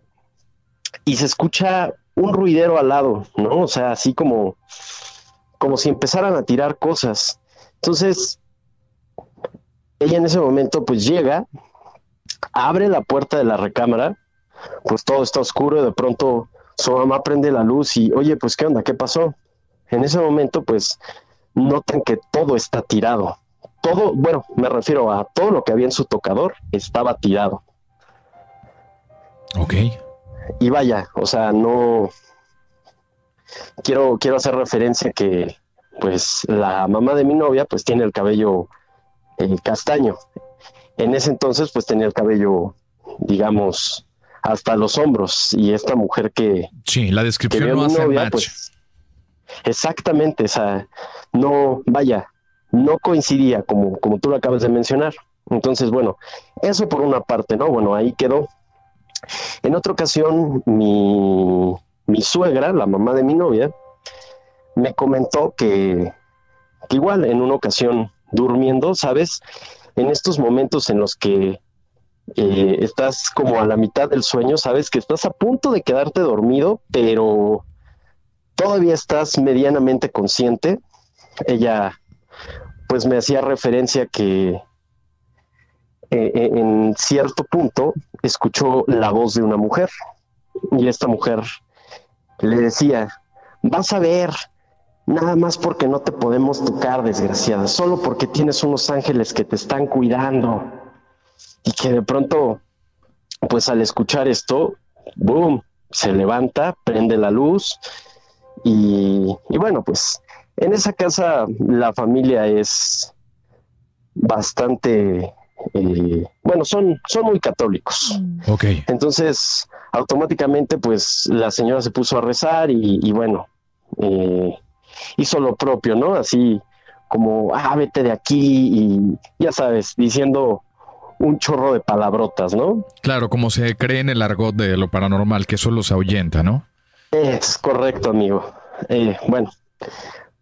y se escucha un ruidero al lado, ¿no? O sea, así como, como si empezaran a tirar cosas. Entonces, ella en ese momento pues llega, abre la puerta de la recámara, pues todo está oscuro y de pronto su mamá prende la luz y, oye, pues qué onda, qué pasó. En ese momento pues notan que todo está tirado. Todo, bueno, me refiero a todo lo que había en su tocador estaba tirado. Ok. Y vaya, o sea, no quiero quiero hacer referencia que pues la mamá de mi novia pues tiene el cabello eh, castaño. En ese entonces pues tenía el cabello digamos hasta los hombros y esta mujer que Sí, la descripción no hace novia, match. pues, exactamente, o sea, no, vaya, no coincidía como, como tú lo acabas de mencionar. Entonces, bueno, eso por una parte, ¿no? Bueno, ahí quedó. En otra ocasión, mi, mi suegra, la mamá de mi novia, me comentó que, igual en una ocasión durmiendo, ¿sabes? En estos momentos en los que eh, estás como a la mitad del sueño, sabes que estás a punto de quedarte dormido, pero todavía estás medianamente consciente. Ella pues me hacía referencia que eh, eh, en cierto punto escuchó la voz de una mujer. Y esta mujer le decía, vas a ver, nada más porque no te podemos tocar, desgraciada, solo porque tienes unos ángeles que te están cuidando y que de pronto, pues al escuchar esto, boom, se levanta, prende la luz y, y bueno, pues en esa casa la familia es bastante, eh, bueno, son, son muy católicos. Ok. Entonces, automáticamente, pues la señora se puso a rezar y, y bueno, eh, hizo lo propio, ¿no? Así como, ah, vete de aquí y ya sabes, diciendo un chorro de palabrotas, ¿no? Claro, como se cree en el argot de lo paranormal, que solo se ahuyenta, ¿no? Es correcto, amigo. Eh, bueno,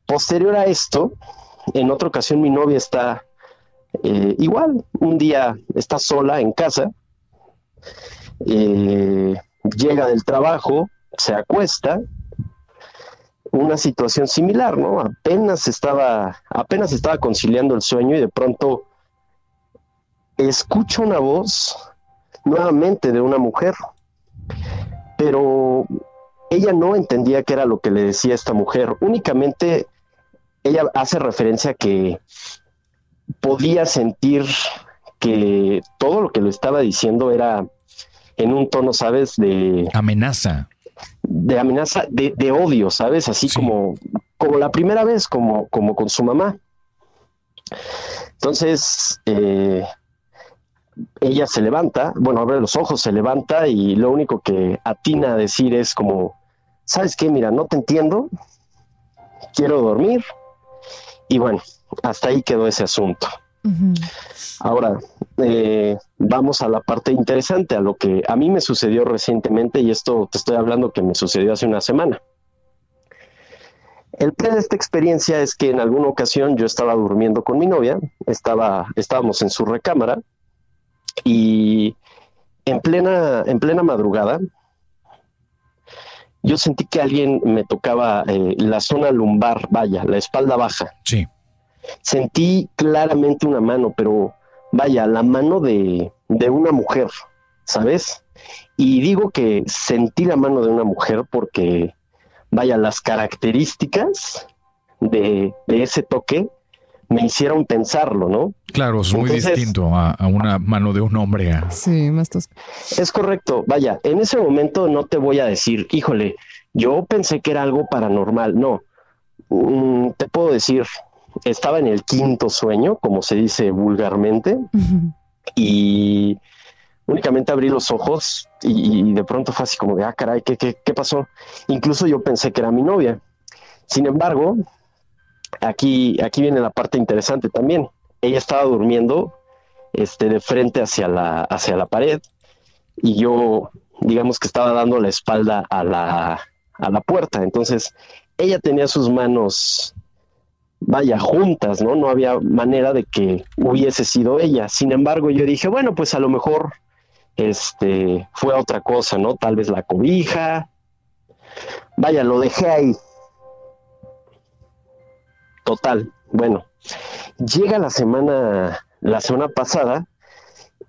posterior a esto, en otra ocasión mi novia está eh, igual, un día está sola en casa, eh, llega del trabajo, se acuesta, una situación similar, ¿no? Apenas estaba, apenas estaba conciliando el sueño y de pronto escucha una voz nuevamente de una mujer, pero ella no entendía qué era lo que le decía esta mujer, únicamente ella hace referencia a que podía sentir que todo lo que le estaba diciendo era en un tono, ¿sabes? De Amenaza. de amenaza, de, de odio, ¿sabes? Así Sí. como, como la primera vez, como, como con su mamá. Entonces, eh, ella se levanta, bueno, abre los ojos, se levanta y lo único que atina a decir es como, ¿sabes qué? Mira, no te entiendo, quiero dormir. Y bueno, hasta ahí quedó ese asunto. Ahora, eh, vamos a la parte interesante, a lo que a mí me sucedió recientemente, y esto te estoy hablando que me sucedió hace una semana. El plan de esta experiencia es que en alguna ocasión yo estaba durmiendo con mi novia, estaba, estábamos en su recámara, y en plena, en plena madrugada, yo sentí que alguien me tocaba eh, la zona lumbar, vaya, la espalda baja Sí. sentí claramente una mano, pero vaya, la mano de, de una mujer, ¿sabes? Y digo que sentí la mano de una mujer porque, vaya, las características de, de ese toque me hicieron pensarlo, ¿no? Claro, es muy Entonces- distinto a, a una mano de un hombre. a- Sí, más tosco. Es correcto, vaya, en ese momento no te voy a decir, híjole, yo pensé que era algo paranormal, no. Mm, te puedo decir, estaba en el quinto sueño, como se dice vulgarmente, y únicamente abrí los ojos y, de pronto fue así como de, ah, caray, ¿qué, qué, qué pasó? Incluso yo pensé que era mi novia. Sin embargo, aquí, aquí viene la parte interesante también. Ella estaba durmiendo este, de frente hacia la, hacia la pared y yo, digamos que estaba dando la espalda a la, a la puerta. Entonces, ella tenía sus manos, vaya, juntas, ¿no? No había manera de que hubiese sido ella. Sin embargo, yo dije, bueno, pues a lo mejor este, fue otra cosa, ¿no? Tal vez la cobija. Vaya, lo dejé ahí. Total, bueno, llega la semana, la semana pasada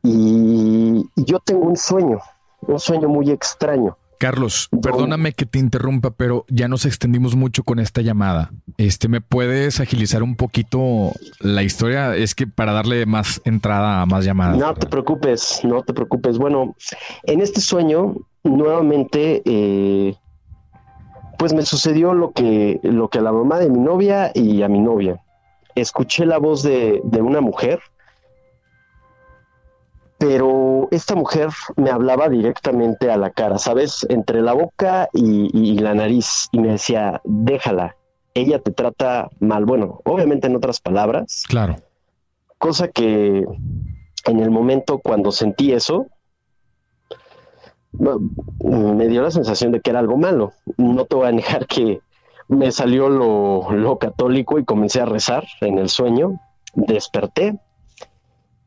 y yo tengo un sueño, un sueño muy extraño. Carlos, perdóname que te interrumpa, pero ya nos extendimos mucho con esta llamada. Este, ¿me puedes agilizar un poquito la historia? Es que para darle más entrada a más llamadas. No te preocupes, no te preocupes. Bueno, en este sueño, nuevamente, eh, pues me sucedió lo que, lo que a la mamá de mi novia y a mi novia. Escuché la voz de, de una mujer pero esta mujer me hablaba directamente a la cara, ¿sabes? Entre la boca y, la nariz, y me decía, déjala, ella te trata mal. Bueno, obviamente en otras palabras. Claro. Cosa que en el momento cuando sentí eso, me dio la sensación de que era algo malo. No te voy a negar que me salió lo, lo católico y comencé a rezar en el sueño. Desperté,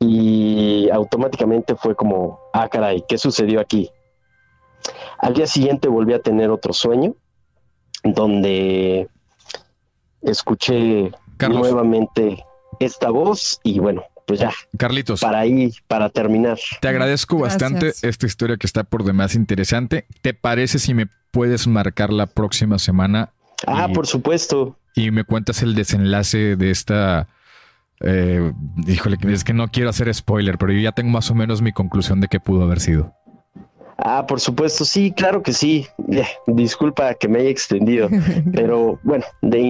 y automáticamente fue como, ah, caray, ¿qué sucedió aquí? Al día siguiente volví a tener otro sueño donde escuché nuevamente esta voz y bueno, pues ya. Carlitos. Para ahí, para terminar. Te agradezco bastante esta historia que está por demás interesante. ¿Te parece si me puedes marcar la próxima semana? Ah, por supuesto. Y me cuentas el desenlace de esta eh, híjole, es que no quiero hacer spoiler, pero yo ya tengo más o menos mi conclusión de qué pudo haber sido. Ah, por supuesto, sí, claro que sí. disculpa que me haya extendido, pero bueno, de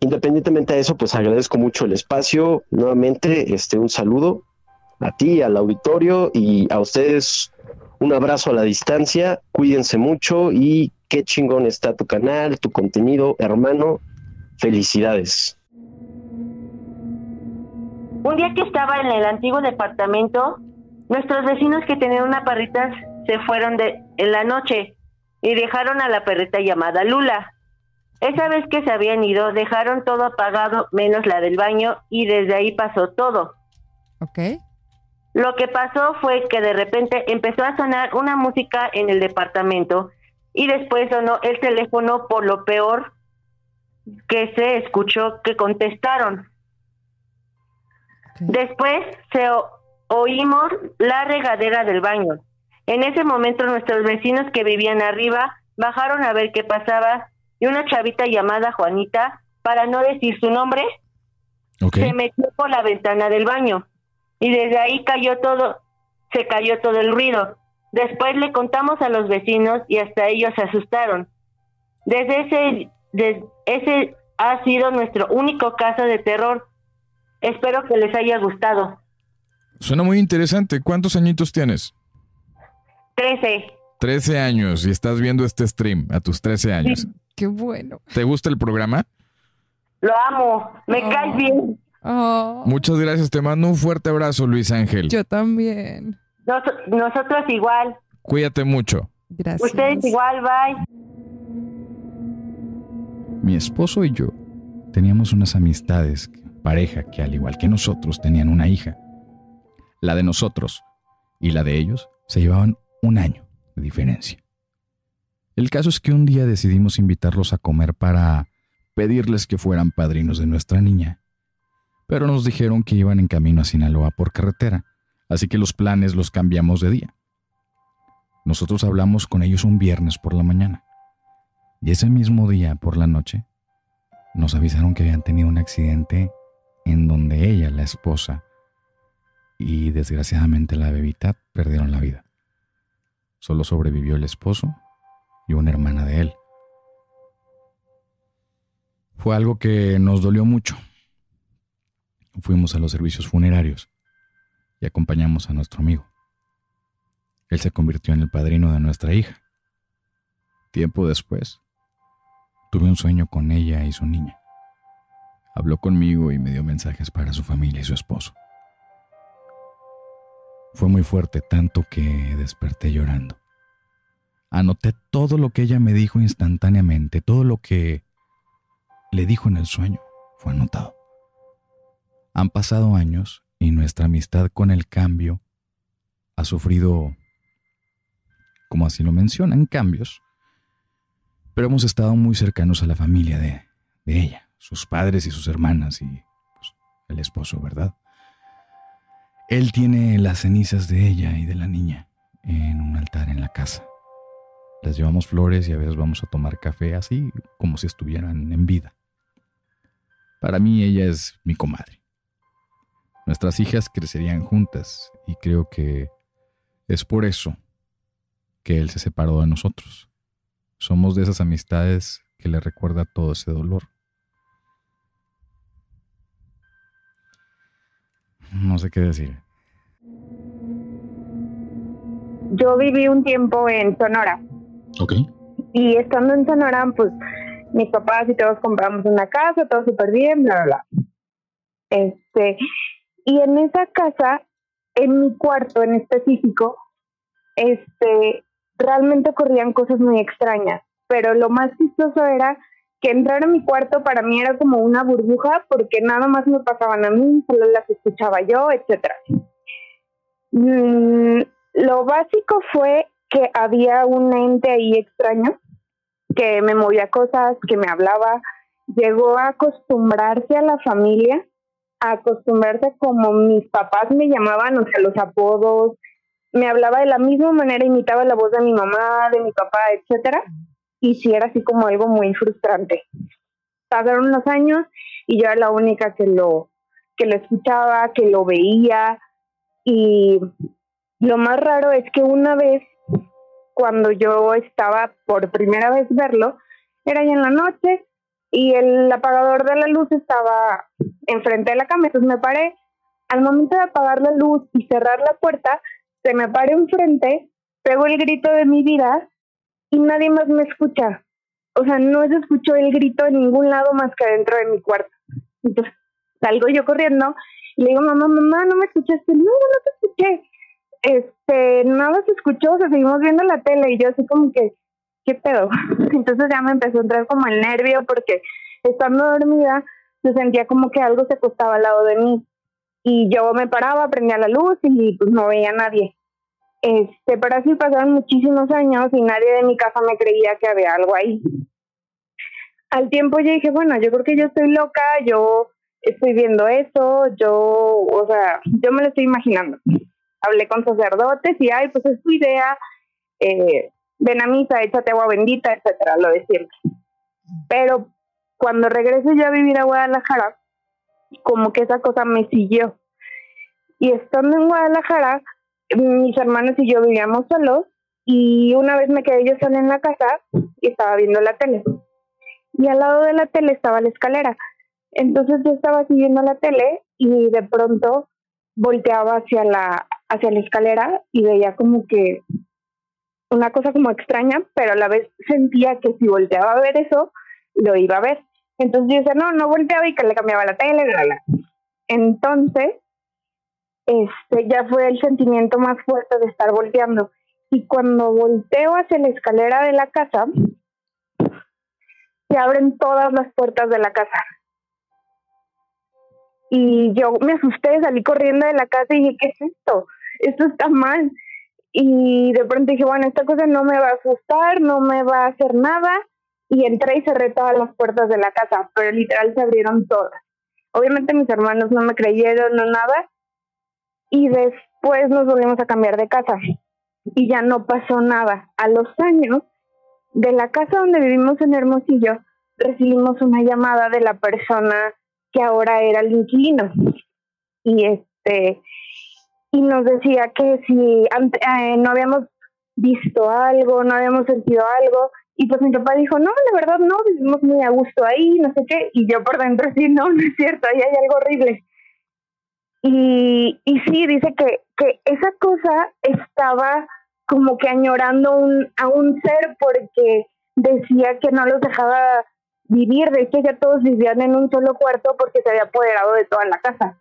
independientemente de eso, pues agradezco mucho el espacio. Nuevamente, este, un saludo a ti, al auditorio y a ustedes. Un abrazo a la distancia, cuídense mucho y qué chingón está tu canal, tu contenido, hermano. Felicidades. Un día que estaba en el antiguo departamento, nuestros vecinos que tenían una perrita se fueron de, en la noche y dejaron a la perrita llamada Lula. Esa vez que se habían ido, dejaron todo apagado menos la del baño y desde ahí pasó todo. Ok. Lo que pasó fue que de repente empezó a sonar una música en el departamento y después sonó el teléfono por lo peor que se escuchó que contestaron. Después se oímos la regadera del baño. En ese momento nuestros vecinos que vivían arriba bajaron a ver qué pasaba y una chavita llamada Juanita, para no decir su nombre, se metió por la ventana del baño y desde ahí cayó todo, se cayó todo el ruido. Después le contamos a los vecinos y hasta ellos se asustaron. Desde ese, desde ese ha sido nuestro único caso de terror Espero que les haya gustado. Suena muy interesante. ¿Cuántos añitos tienes? Trece. Trece años y estás viendo este stream a tus trece años. Qué bueno. ¿Te gusta el programa? Lo amo. Me oh. caes bien. Oh. Muchas gracias. Te mando un fuerte abrazo, Luis Ángel. Yo también. nosotros igual. Cuídate mucho. Gracias. Ustedes igual, bye. Mi esposo y yo teníamos unas amistades pareja que al igual que nosotros tenían una hija. La de nosotros y la de ellos se llevaban un año de diferencia. El caso es que un día decidimos invitarlos a comer para pedirles que fueran padrinos de nuestra niña. Pero nos dijeron que iban en camino a Sinaloa por carretera, así que los planes los cambiamos de día. Nosotros hablamos con ellos un viernes por la mañana. Y ese mismo día por la noche nos avisaron que habían tenido un accidente en donde ella, la esposa, y desgraciadamente la bebita perdieron la vida. Solo sobrevivió el esposo y una hermana de él. Fue algo que nos dolió mucho. Fuimos a los servicios funerarios y acompañamos a nuestro amigo. Él se convirtió en el padrino de nuestra hija. Tiempo después, tuve un sueño con ella y su niña. Habló conmigo y me dio mensajes para su familia y su esposo. Fue muy fuerte, tanto que desperté llorando. Anoté todo lo que ella me dijo instantáneamente, todo lo que le dijo en el sueño fue anotado. Han pasado años y nuestra amistad con el cambio ha sufrido, como así lo mencionan, cambios, pero hemos estado muy cercanos a la familia de, ella, sus padres y sus hermanas y pues, el esposo, ¿verdad? Él tiene las cenizas de ella y de la niña en un altar en la casa. Les llevamos flores y a veces vamos a tomar café así como si estuvieran en vida. Para mí ella es mi comadre. Nuestras hijas crecerían juntas y creo que es por eso que él se separó de nosotros. Somos de esas amistades que le recuerda todo ese dolor. No sé qué decir. Yo viví un tiempo en Sonora. Ok. Y estando en Sonora, pues mis papás y todos compramos una casa, todo súper bien, bla, bla, bla. Este, y en esa casa, en mi cuarto en específico, este, realmente ocurrían cosas muy extrañas. Pero lo más chistoso era que entrar a mi cuarto para mí era como una burbuja porque nada más me pasaban a mí, solo las escuchaba yo, etcétera. Mm, lo básico fue que había un ente ahí extraño que me movía cosas, que me hablaba, llegó a acostumbrarse a la familia, a acostumbrarse como mis papás me llamaban, o sea, los apodos, me hablaba de la misma manera, imitaba la voz de mi mamá, de mi papá, etcétera. Y sí era así como algo muy frustrante. Pasaron los años y yo era la única que lo, que lo escuchaba, que lo veía. Y lo más raro es que una vez cuando yo estaba por primera vez verlo, era ya en la noche y el apagador de la luz estaba enfrente de la cama, entonces me paré. Al momento de apagar la luz y cerrar la puerta, se me paré enfrente, pego el grito de mi vida y nadie más me escucha. O sea, no se escuchó el grito en ningún lado más que adentro de mi cuarto. Entonces salgo yo corriendo y le digo, mamá, mamá, ¿no me escuchaste? No, no te escuché. Este, nada se escuchó, seguimos viendo la tele y yo así como que, ¿qué pedo? Entonces ya me empezó a entrar como el nervio porque estando dormida se sentía como que algo se acostaba al lado de mí. Y yo me paraba, prendía la luz y pues no veía a nadie. Este, pero así pasaron muchísimos años y nadie de mi casa me creía que había algo ahí. Al tiempo yo dije, bueno, yo creo que yo estoy loca, yo estoy viendo eso, yo, o sea, yo me lo estoy imaginando. Hablé con sacerdotes y, ay, pues es tu idea, eh, ven a misa, échate agua bendita, etcétera, lo de siempre. Pero cuando regresé yo a vivir a Guadalajara, como que esa cosa me siguió. Y estando en Guadalajara, mis hermanos y yo vivíamos solos y una vez me quedé yo sola en la casa y estaba viendo la tele. Y al lado de la tele estaba la escalera. Entonces yo estaba siguiendo la tele y de pronto volteaba hacia la hacia la escalera y veía como que una cosa como extraña, pero a la vez sentía que si volteaba a ver eso, lo iba a ver. Entonces yo decía, no, no volteaba y que le cambiaba la tele, Entonces, este ya fue el sentimiento más fuerte de estar volteando. Y cuando volteo hacia la escalera de la casa, se abren todas las puertas de la casa. Y yo me asusté, salí corriendo de la casa y dije, ¿qué es esto? Esto está mal. Y de pronto dije, bueno, esta cosa no me va a asustar, no me va a hacer nada. Y entré y cerré todas las puertas de la casa, pero literal se abrieron todas. Obviamente mis hermanos no me creyeron, no nada, y después nos volvimos a cambiar de casa y ya no pasó nada. A los años, de la casa donde vivimos en Hermosillo, recibimos una llamada de la persona que ahora era el inquilino. Y este y nos decía que si eh, no habíamos visto algo, no habíamos sentido algo, Y pues mi papá dijo, no, la verdad no, vivimos muy a gusto ahí, no sé qué. Y yo por dentro, sí, no, no es cierto, ahí hay algo horrible. Y, y sí, dice que, que esa cosa estaba como que añorando un, a un ser porque decía que no los dejaba vivir, de hecho ya todos vivían en un solo cuarto porque se había apoderado de toda la casa.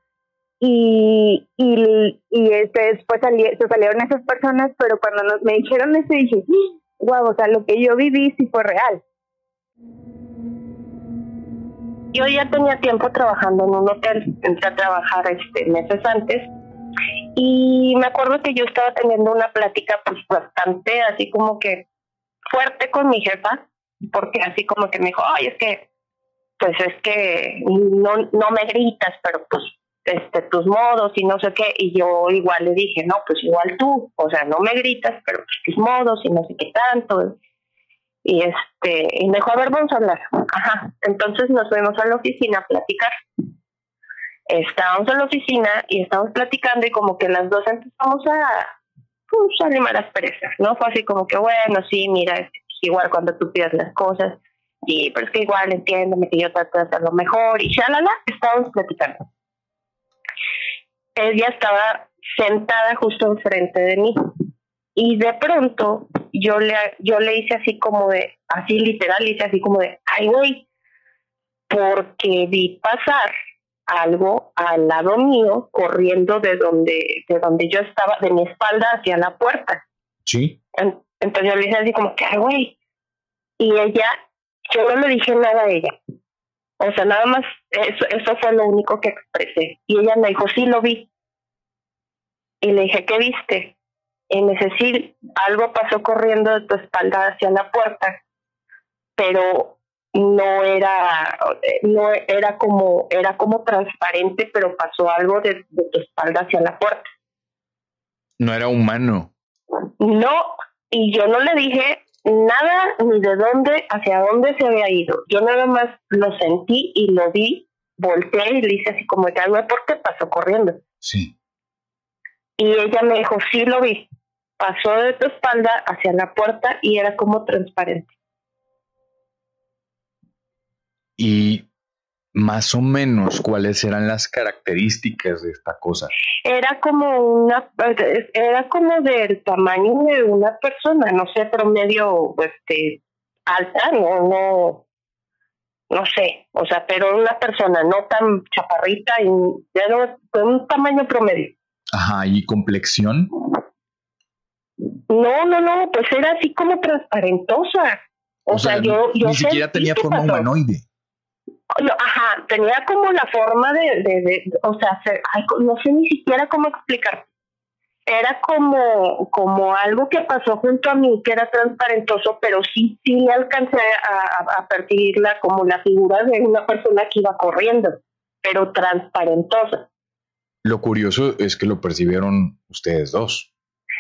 Y, y, y este, después se salieron esas personas, pero cuando me dijeron eso dije, wow, o sea, lo que yo viví sí fue real. Yo ya tenía tiempo trabajando en un hotel, entré a trabajar este meses antes y me acuerdo que yo estaba teniendo una plática pues bastante así como que fuerte con mi jefa, porque así como que me dijo, ay, es que, pues es que no, no me gritas, pero pues este, tus modos y no sé qué, y yo igual le dije, no, pues igual tú, o sea, no me gritas, pero pues tus modos y no sé qué tanto. Y este, y me dijo, a ver, vamos a hablar. Ajá. Entonces nos fuimos a la oficina a platicar. Estábamos en la oficina y estábamos platicando y como que las dos empezamos a, pues, a animar las perezas, ¿no? Fue así como que, bueno, sí, mira, es igual cuando tú pides las cosas, y pero es que igual entiéndeme que yo trato de hacerlo mejor, y ya la estábamos platicando ella estaba sentada justo enfrente de mí. Y de pronto yo le, yo le hice así como de, así literal, hice así como de, ay güey, porque vi pasar algo al lado mío corriendo de donde, de donde yo estaba, de mi espalda hacia la puerta. Sí. Entonces yo le hice así como que, ay güey. Y ella, yo no le dije nada a ella. O sea, nada más, eso, eso fue lo único que expresé. Y ella me dijo, sí, lo vi. Y le dije, ¿qué viste? Y me dice, sí, algo pasó corriendo de tu espalda hacia la puerta, pero no era, no era como, era como transparente, pero pasó algo de, de tu espalda hacia la puerta. No era humano. No, y yo no le dije nada ni de dónde, hacia dónde se había ido. Yo nada más lo sentí y lo vi, volteé y le hice así como ya no por qué pasó corriendo. Sí. Y ella me dijo, sí lo vi. Pasó de tu espalda hacia la puerta y era como transparente. Y más o menos cuáles eran las características de esta cosa. Era como una, era como del tamaño de una persona, no sé, promedio, este, alta, no, no, no sé, o sea, pero una persona no tan chaparrita y era de un tamaño promedio. Ajá, ¿y complexión? No, no, no, pues era así como transparentosa. O, sea, yo, yo. Ni siquiera tenía forma humanoide. Ajá, tenía como la forma de, de, o sea, no sé ni siquiera cómo explicar. Era como, como algo que pasó junto a mí, que era transparentoso, pero sí, sí alcancé a, a percibirla como la figura de una persona que iba corriendo, pero transparentosa. Lo curioso es que lo percibieron ustedes dos.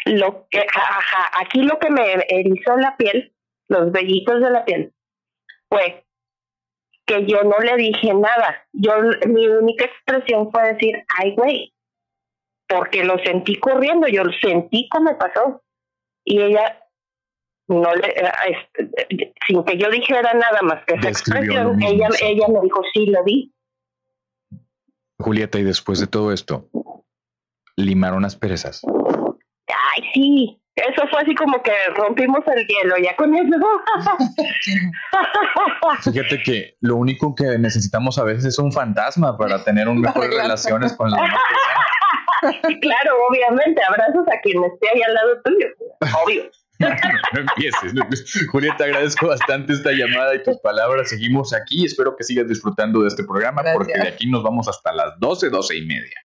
Lo que, ajá, aquí lo que me erizó la piel, los vellitos de la piel, fue que yo no le dije nada. Yo, mi única expresión fue decir, ay, güey, porque lo sentí corriendo, yo lo sentí como pasó. Y ella, no le, eh, sin que yo dijera nada más que esa expresión, ella, ella me dijo, sí, lo vi. Julieta, y después de todo esto, limaron las perezas. Ay, sí, eso fue así como que rompimos el hielo, ya con eso. Fíjate que lo único que necesitamos a veces es un fantasma para tener un mejor relaciones con la demás Claro, obviamente, abrazos a quien esté ahí al lado tuyo, obvio. no empieces. Julieta, agradezco bastante esta llamada y tus palabras. Seguimos aquí. Espero que sigas disfrutando de este programa porque de aquí nos vamos hasta las 12, 12 y media.